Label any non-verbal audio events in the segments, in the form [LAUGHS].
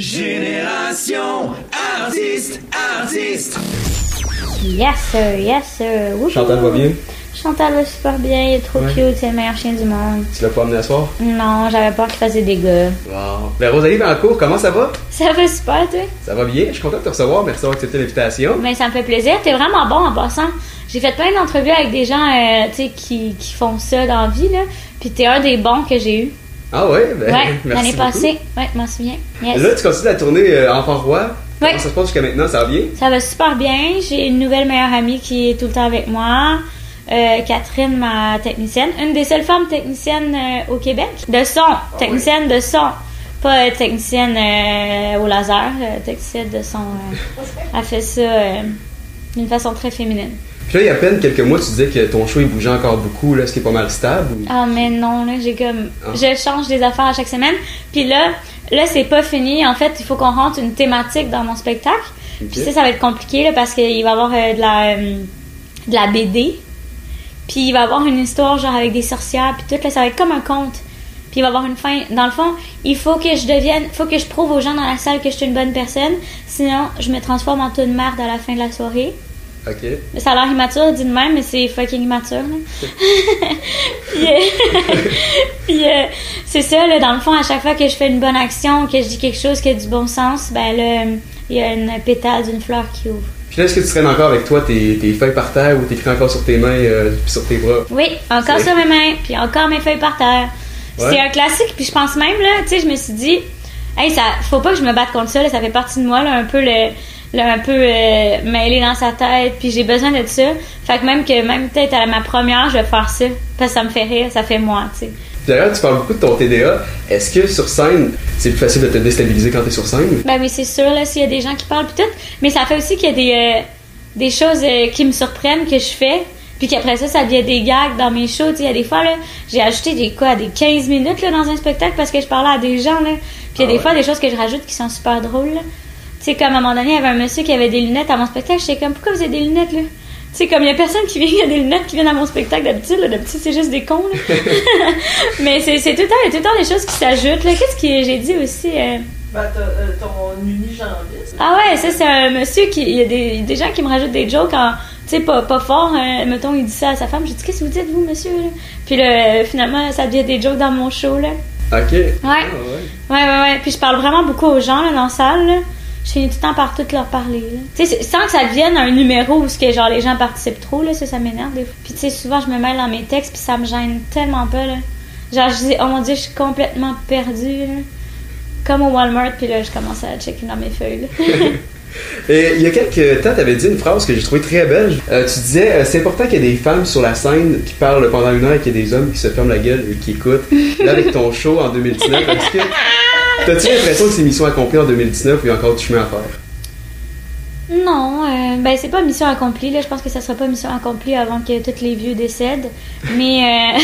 Génération artiste, artiste. Yes sir, yes sir. Wouhou. Chantal va bien? Chantal va super bien, il est trop Ouais. cute, c'est le meilleur chien du monde. Tu l'as pas amené à soir? Non, j'avais peur qu'il fasse des dégâts. Wow. Ben, Rosalie Vancourt, comment ça va? Ça va super, toi? Ça va bien? Je suis content de te recevoir. Merci d'avoir accepté l'invitation. Mais ça me fait plaisir. T'es vraiment bon en passant. J'ai fait plein d'entrevues avec des gens, euh, tu sais, qui, qui font ça dans la vie, là. Puis t'es un des bons que j'ai eu. Ah ouais? Ben, Ouais, [LAUGHS] l'année passée. Ouais, je m'en souviens. Yes. Là, tu continues la tournée euh, Enfant Roi. Ouais. Comment ça se passe jusqu'à maintenant? Ça va bien? Ça va super bien. J'ai une nouvelle meilleure amie qui est tout le temps avec moi. Euh, Catherine, ma technicienne. Une des seules femmes techniciennes euh, au Québec. De son. technicienne de son. Pas euh, technicienne au laser. technicienne de son. [LAUGHS] elle fait ça d'une façon très féminine. Puis là, il y a à peine quelques mois, tu disais que ton show, il bougeait encore beaucoup. Là, est-ce qu'il est pas mal stable? ou- Ah mais non là j'ai comme Ah. je change des affaires à chaque semaine. Puis là là c'est pas fini. En fait il faut qu'on rentre une thématique dans mon spectacle. Puis ça ça va être compliqué là parce qu'il va y avoir euh, de la euh, de la BD puis il va y avoir une histoire genre avec des sorcières puis tout là ça va être comme un conte. Puis il va y avoir une fin. Dans le fond il faut que je devienne faut que je prouve aux gens dans la salle que je suis une bonne personne. Sinon je me transforme en toute merde à la fin de la soirée OK. ça a l'air immature, dit de même, mais c'est fucking immature. Là. [LAUGHS] puis euh, [LAUGHS] puis, euh, c'est ça, là, dans le fond, à chaque fois que je fais une bonne action, que je dis quelque chose qui a du bon sens, ben là, il y a une pétale d'une fleur qui ouvre. Puis là, est-ce que tu traînes encore avec toi tes, tes feuilles par terre ou t'écris encore sur tes mains euh, puis sur tes bras? Oui, encore sur mes mains, puis encore mes feuilles par terre. Ouais. C'est un classique, puis je pense même, là, tu sais, je me suis dit, hey, ça, faut pas que je me batte contre ça, là, ça fait partie de moi, là, un peu le. Le- un peu euh, mêlé dans sa tête, puis j'ai besoin de ça. Fait que même que même peut-être à ma première, je vais faire ça, parce que ça me fait rire, ça fait moi, tu sais. D'ailleurs, tu parles beaucoup de ton TDA. Est-ce que sur scène, c'est plus facile de te déstabiliser quand t'es sur scène? Ben oui, c'est sûr, là, s'il y a des gens qui parlent, tout. Mais ça fait aussi qu'il y a des, euh, des choses euh, qui me surprennent, que je fais, puis qu'après ça, ça devient des gags dans mes shows. Il y a des fois, là, j'ai ajouté des quoi, des 15 minutes, là, dans un spectacle parce que je parlais à des gens, là. Puis il y a Ah des ouais? fois, des choses que je rajoute qui sont super drôles, là. Tu sais, comme à un moment donné, il y avait un monsieur qui avait des lunettes à mon spectacle. J'étais comme, pourquoi vous avez des lunettes, là? Tu sais, comme il y a personne qui vient, il y a des lunettes qui viennent à mon spectacle d'habitude. D'habitude, c'est juste des cons, là. [LAUGHS] Mais c'est c'est tout le temps, il y a tout le temps des choses qui s'ajoutent, là. Qu'est-ce que j'ai dit aussi? euh, Ben, t'as euh, ton unijambiste. ah ouais, ça c'est un monsieur qui. Il y a des, des gens qui me rajoutent des jokes en. Tu sais, pas, pas fort. hein. mettons, il dit ça à sa femme. J'ai dit, qu'est-ce que vous dites, vous, monsieur? là? Puis là, finalement, ça devient des jokes dans mon show, là. OK. Ouais. Ah, ouais. Ouais, ouais, ouais. Puis je parle vraiment beaucoup aux gens, là, dans la salle, là. Je finis tout le temps par tout leur parler. Tu sais, sans que ça devienne un numéro où ce que, genre, les gens participent trop, là. Ça, ça m'énerve, des fois. Puis tu sais, souvent, je me mêle dans mes textes, puis ça me gêne tellement pas, là. Genre, je dis, oh mon dieu, je suis complètement perdue, là. Comme au Walmart, puis là, je commence à checker dans mes feuilles. [LAUGHS] [LAUGHS] Et il y a quelques temps, tu avais dit une phrase que j'ai trouvée très belle. Euh, tu disais euh, c'est important qu'il y ait des femmes sur la scène qui parlent pendant une heure et qu'il y ait des hommes qui se ferment la gueule et qui écoutent. Là, avec ton show en 2019, est-ce que. T'as-tu l'impression que c'est mission accomplie en 2019 ou il encore du chemin à faire? Non, euh, ben c'est pas mission accomplie. Là, je pense que ça sera pas mission accomplie avant que tous les vieux décèdent. Mais euh...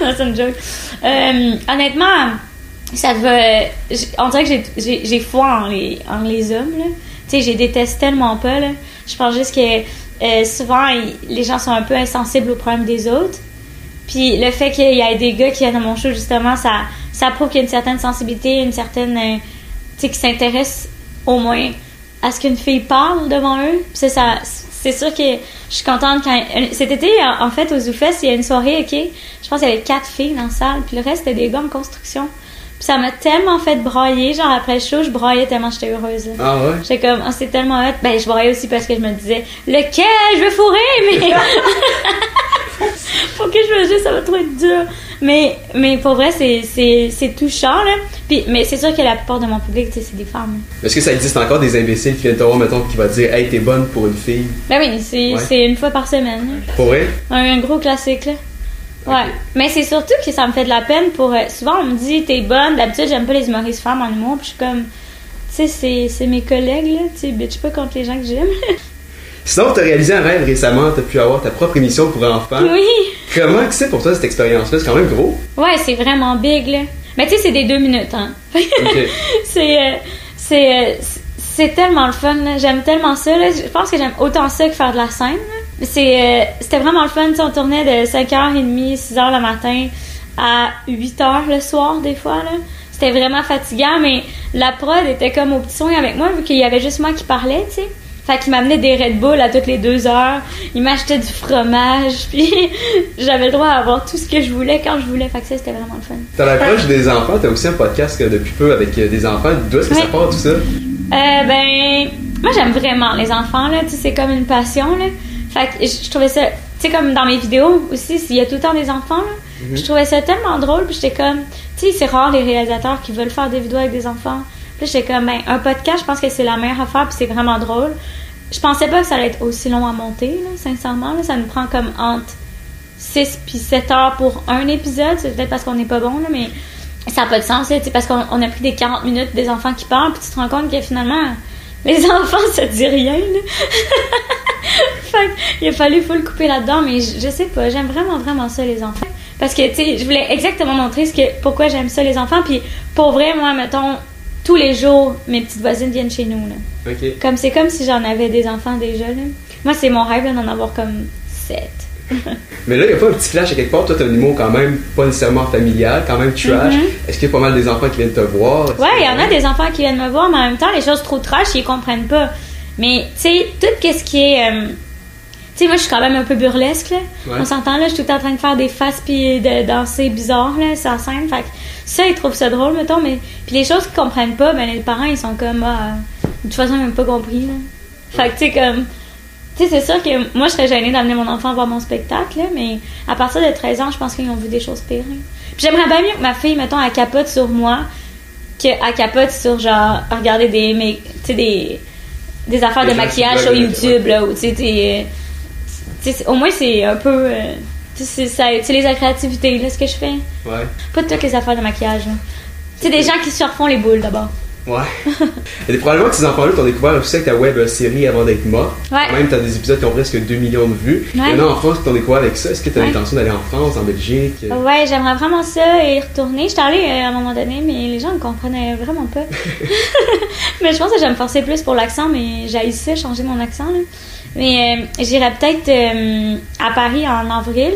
[LAUGHS] c'est une joke. Euh, honnêtement, ça va. On dirait que j'ai- j'ai j'ai foi en les, en les hommes. Tu sais, je les déteste tellement pas. Là. Je pense juste que euh, souvent les gens sont un peu insensibles aux problèmes des autres. Puis le fait qu'il y ait des gars qui viennent à mon show, justement, ça, ça prouve qu'il y a une certaine sensibilité, une certaine. euh, tu sais, qui s'intéresse au moins à ce qu'une fille parle devant eux. Puis ça, c'est sûr que je suis contente quand. euh, Cet été, en fait, au ZooFest, il y a une soirée, ok? Je pense qu'il y avait quatre filles dans la salle, puis le reste, c'était des gars en construction. Puis ça m'a tellement fait brailler, genre après le show, je braillais tellement j'étais heureuse. là. Ah ouais? J'étais comme, oh, c'est tellement hot. Ben, je braillais aussi parce que je me disais, lequel? Je veux fourrer, mais. [LAUGHS] Faut que je me dise, ça va trop être dur. Mais, mais pour vrai, c'est, touchant, là. Puis, mais c'est sûr que la plupart de mon public, c'est des femmes. Est-ce que ça existe encore des imbéciles qui viennent te voir, mettons, qui va te dire Hey, t'es bonne pour une fille? Ben oui, c'est, Ouais. une fois par semaine. là. Pour vrai? Un, un gros classique, là. Ouais. Mais c'est surtout que ça me fait de la peine pour. euh, souvent, on me dit, t'es bonne. D'habitude, j'aime pas les humoristes femmes en humour. Puis je suis comme. Tu sais, c'est, c'est mes collègues, là. Tu sais, bitch pas contre les gens que j'aime. [LAUGHS] Sinon, t'as réalisé un rêve récemment, t'as pu avoir ta propre émission pour enfants. oui. Comment que c'est pour toi cette expérience-là? C'est quand même gros. Ouais, c'est vraiment big, là. Mais tu sais, c'est des deux minutes, hein. [LAUGHS] C'est, euh, c'est, euh, c'est tellement le fun, là. J'aime tellement ça, là. Je pense que j'aime autant ça que faire de la scène. C'est, euh, c'était vraiment le fun, tu sais, on tournait de 5h30, 6h le matin à 8h le soir, des fois, là. c'était vraiment fatigant, mais la prod était comme au petit soin avec moi, vu qu'il y avait juste moi qui parlais, tu sais. Fait qu'il m'amenait des Red Bull à toutes les deux heures. Il m'achetait du fromage. [LAUGHS] Puis j'avais le droit à avoir tout ce que je voulais quand je voulais. Fait que ça, c'était vraiment le fun. T'as l'approche des enfants, t'as aussi un podcast depuis peu avec euh, des enfants. D'où est-ce que ça part tout ça? Euh, ben, moi j'aime vraiment les enfants, là. C'est comme une passion, là. Fait que je trouvais ça, tu sais, comme dans mes vidéos aussi, il y a tout le temps des enfants, là. Je trouvais ça tellement drôle, puis j'étais comme, tu sais, c'est rare les réalisateurs qui veulent faire des vidéos avec des enfants. Puis j'étais comme, ben, un podcast, je pense que c'est la meilleure affaire, puis c'est vraiment drôle. Je pensais pas que ça allait être aussi long à monter, là, sincèrement. Ça nous prend comme entre 6 puis 7 heures pour un épisode. C'est peut-être parce qu'on n'est pas bon, là, mais ça n'a pas de sens, là, parce qu'on on a pris des 40 minutes des enfants qui parlent, puis tu te rends compte que finalement, les [LAUGHS] enfants, ça te dit rien, là. [LAUGHS] fait il a fallu full couper là-dedans, mais je, je sais pas, j'aime vraiment, vraiment ça, les enfants. Parce que, tu sais, je voulais exactement montrer ce que, pourquoi j'aime ça, les enfants, puis pour vrai, moi, mettons, tous les jours, mes petites voisines viennent chez nous, là. Comme, c'est comme si j'en avais des enfants déjà, là. Moi, c'est mon rêve, d'en avoir comme 7. [LAUGHS] Mais là, il a pas un petit clash à quelque part. Toi, t'as un humour quand même pas nécessairement familial, quand même trash. Mhm. Est-ce qu'il y a pas mal des enfants qui viennent te voir? Ouais, il y en a des enfants qui viennent me voir, mais en même temps, les choses trop trash, ils comprennent pas. Mais, tu sais, tout ce qui est. euh, tu sais, moi, je suis quand même un peu burlesque, là. Ouais. On s'entend, là, je suis tout le temps en train de faire des faces puis de danser bizarre, là, sur scène. Fait que ça, ils trouvent ça drôle, mettons, mais. Puis les choses qu'ils comprennent pas, ben, les parents, ils sont comme. Ah, de toute façon, ils n'ont même pas compris, là. Fait que, tu sais, comme. Tu sais, c'est sûr que moi, je serais gênée d'amener mon enfant voir mon spectacle, là, mais à partir de 13 ans, je pense qu'ils ont vu des choses pires. hein. Puis j'aimerais bien mieux que ma fille, mettons, elle capote sur moi, qu'elle capote sur, genre, regarder des, mais, tu sais, des, des affaires Des de maquillage sur YouTube, là, où, tu sais, au moins, c'est un peu, euh, c'est- ça utilise la créativité, là, ce que je fais. Ouais. Pas toutes les affaires de maquillage, sais, des gens qui se refont les boules, d'abord. Ouais. [LAUGHS] Et probablement que ces enfants-là t'ont découvert aussi avec ta web série avant d'être mort. Ouais. Même, t'as des épisodes qui ont presque 2 millions de vues. Ouais. Il y en a en France qui t'ont découvert avec ça. Est-ce que t'as Ouais. l'intention d'aller en France, en Belgique? Ouais, j'aimerais vraiment ça et y retourner. J'étais allée euh, à un moment donné, mais les gens ne comprenaient vraiment pas. [LAUGHS] [LAUGHS] mais je pense que je vais me forcer plus pour l'accent, mais j'ai ça, changer mon accent. là. Mais euh, j'irai peut-être euh, à Paris en avril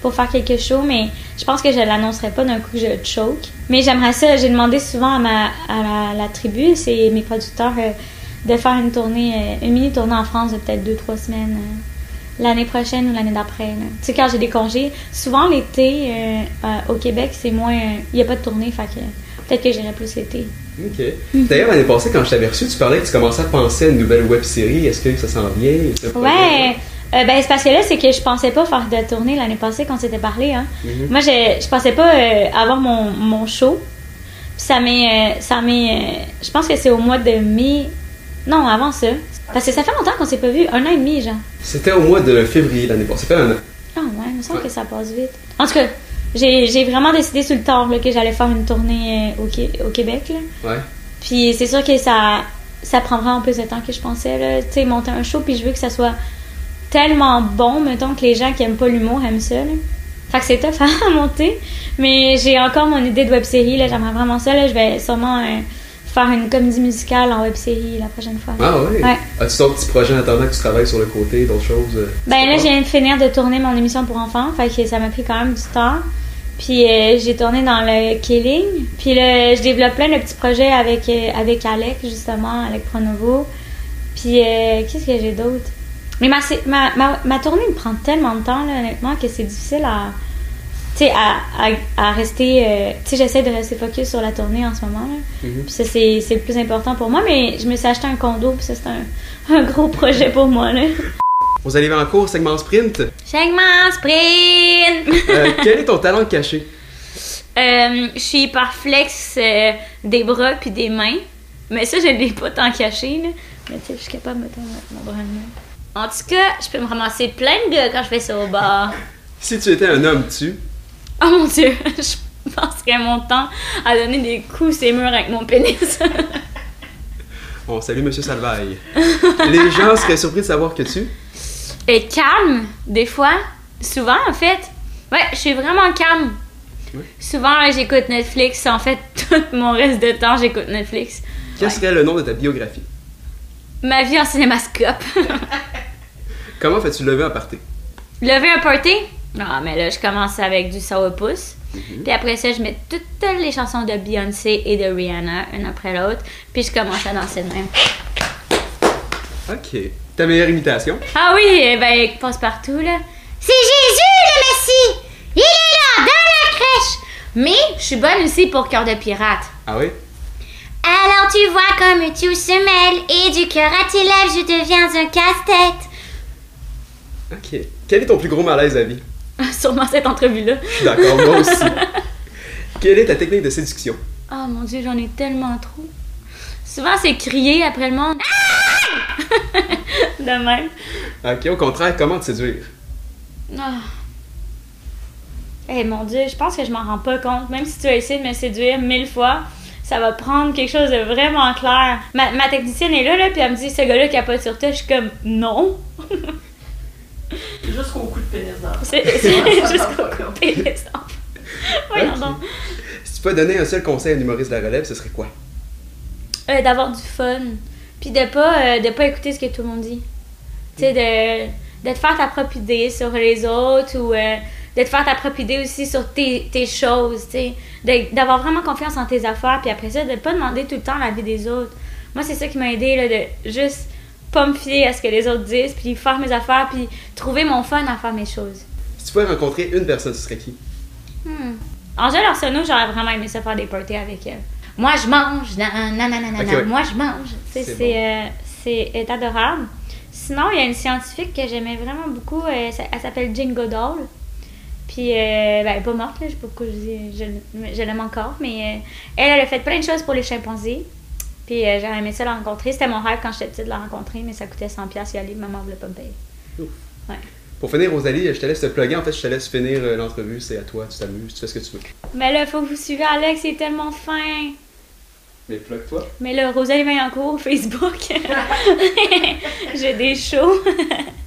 pour faire quelque chose, mais je pense que je l'annoncerai pas d'un coup que je choke. Mais j'aimerais ça, j'ai demandé souvent à, ma, à la, la tribu, c'est mes producteurs, euh, de faire une tournée, une mini tournée en France de peut-être deux, trois semaines. l'année prochaine ou l'année d'après. Tu sais, quand j'ai des congés, souvent l'été au Québec, c'est moins. Il n'y a pas de tournée, fait que peut-être que j'irai plus l'été. Ok. D'ailleurs, l'année passée, quand je t'avais reçu, tu parlais que tu commençais à penser à une nouvelle web série. Est-ce que ça s'en vient? Ouais! Euh, ben, c'est parce que là, c'est que je pensais pas faire de tournée l'année passée quand on s'était parlé. Hein. Mhm. Moi, je, je pensais pas euh, avoir mon, mon show. Puis ça m'est. euh, ça m'est euh, je pense que c'est au mois de mai. Non, avant ça. Parce que ça fait longtemps qu'on s'est pas vu. Un an et demi, genre. C'était au mois de février l'année passée. Ça fait un an. Ah ouais, il me semble Ouais. que ça passe vite. En tout cas, j'ai j'ai vraiment décidé sur le tard là, que j'allais faire une tournée euh, au, au Québec. Là. Ouais. Puis c'est sûr que ça, ça prend vraiment plus de temps que je pensais. Tu sais, monter un show, puis je veux que ça soit tellement bon, mettons, que les gens qui aiment pas l'humour aiment ça. Là. Fait que c'est tough [LAUGHS] à monter. Mais j'ai encore mon idée de web-série. là. J'aimerais vraiment ça. Là. Je vais sûrement euh, faire une comédie musicale en web-série la prochaine fois. Ah ouais? Ouais. As-tu d'autres petits projets en attendant que tu travailles sur le côté, d'autres choses? euh, Ben là, je viens de finir de tourner mon émission pour enfants, fait que ça m'a pris quand même du temps. Puis euh, j'ai tourné dans le Killing. Puis là, je développe plein de petits projets avec, euh, avec Alec, justement, Alec Pronovo. Puis euh, qu'est-ce que j'ai d'autre? Mais ma, ma, ma, ma tournée me prend tellement de temps, là, honnêtement, que c'est difficile à. Tu sais, à, à, à rester. euh, tu sais, j'essaie de rester focus sur la tournée en ce moment. Là. Mhm. Puis ça, c'est c'est le plus important pour moi. Mais je me suis acheté un condo, puis ça, c'est un, [LAUGHS] un gros projet pour moi. Là. Vous allez en cours, segment sprint? Segment sprint! Euh, quel est ton talent caché? [LAUGHS] Euh, je suis par flex euh, des bras puis des mains. Mais ça, je ne l'ai pas tant caché. Là. Mais tu sais, je suis capable de mettre mon bras. En tout cas, je peux me ramasser plein de gars quand je fais ça au bar. Si tu étais un homme, tu? [LAUGHS] Oh mon dieu, [LAUGHS] je passerais mon temps à donner des coups ces murs avec mon pénis. [LAUGHS] Bon, salut Monsieur Salvaille. Les gens seraient surpris de savoir que tu? Et calme, des fois. Souvent, en fait. Ouais, je suis vraiment calme. Souvent, j'écoute Netflix. En fait, tout mon reste de temps, j'écoute Netflix. Quel serait le nom de ta biographie? Ma vie en cinémascope. Comment fais-tu lever un party? Lever un party? Non, mais là, je commence avec du sourpuss. Puis après ça, je mets toutes les chansons de Beyoncé et de Rihanna, une après l'autre. Puis je commence à danser de même. Ok. Ta meilleure imitation? Ah oui, eh ben, passe partout, là. C'est Jésus, le Messie! Il est là, dans la crèche! Mais je suis bonne aussi pour cœur de pirate. Ah oui? Alors tu vois comme tout se mêle et du cœur à tes lèvres, je deviens un casse-tête. Ok. Quel est ton plus gros malaise à vie? [LAUGHS] Sûrement cette entrevue-là. D'accord, moi aussi. Quelle est ta technique de séduction? Oh mon dieu, j'en ai tellement trop. Souvent, c'est crier après le monde. [LAUGHS] De même. Ok, au contraire, comment te séduire? Ah. Eh mon dieu, je pense que je m'en rends pas compte. Même si tu as essayé de me séduire mille fois, ça va prendre quelque chose de vraiment clair. Ma, ma technicienne est là, là, puis elle me dit ce gars-là capote sur toi. Je suis comme non. [LAUGHS] Jusqu'au coup de pénis dans C'est c'est jusqu'au côté des enfants. Voyons Ok. donc. Si tu peux donner un seul conseil à un humoriste de la relève, ce serait quoi? Euh, D'avoir du fun. Puis de pas, euh, de pas écouter ce que tout le monde dit. Tu sais, de, de te faire ta propre idée sur les autres ou euh, de te faire ta propre idée aussi sur tes, tes choses. Tu sais, De- d'avoir vraiment confiance en tes affaires. Puis après ça, de pas demander tout le temps la vie des autres. Moi, c'est ça qui m'a aidé, là, de juste pas me fier à ce que les autres disent, puis faire mes affaires, puis trouver mon fun à faire mes choses. Si tu pouvais rencontrer une personne, ce serait qui? Hmm. Angèle Arsenault, j'aurais vraiment aimé ça faire des parties avec elle. Moi, je mange, nan, nan, nan, nan, nan, Ok, ouais. moi, je mange. C'est C'est euh, adorable. Sinon, il y a une scientifique que j'aimais vraiment beaucoup. euh, elle s'appelle Jane Goodall. Puis, euh, ben, elle est pas morte, là, je sais pas pourquoi je dis, je, je l'aime encore, mais euh, elle, elle a fait plein de choses pour les chimpanzés. Puis, euh, j'aurais aimé ça la rencontrer. C'était mon rêve quand j'étais petite de la rencontrer, mais ça coûtait 100$ y aller, maman voulait pas me payer. Pour finir, Rosalie, je te laisse te plugger. En fait, je te laisse finir euh, l'entrevue. C'est à toi, tu t'amuses, tu fais ce que tu veux. Mais là, faut que vous suivez Alex, il est tellement fin. Mais plug-toi. Mais là, Rosalie Vaillancourt, Facebook. [LAUGHS] J'ai des shows. [LAUGHS]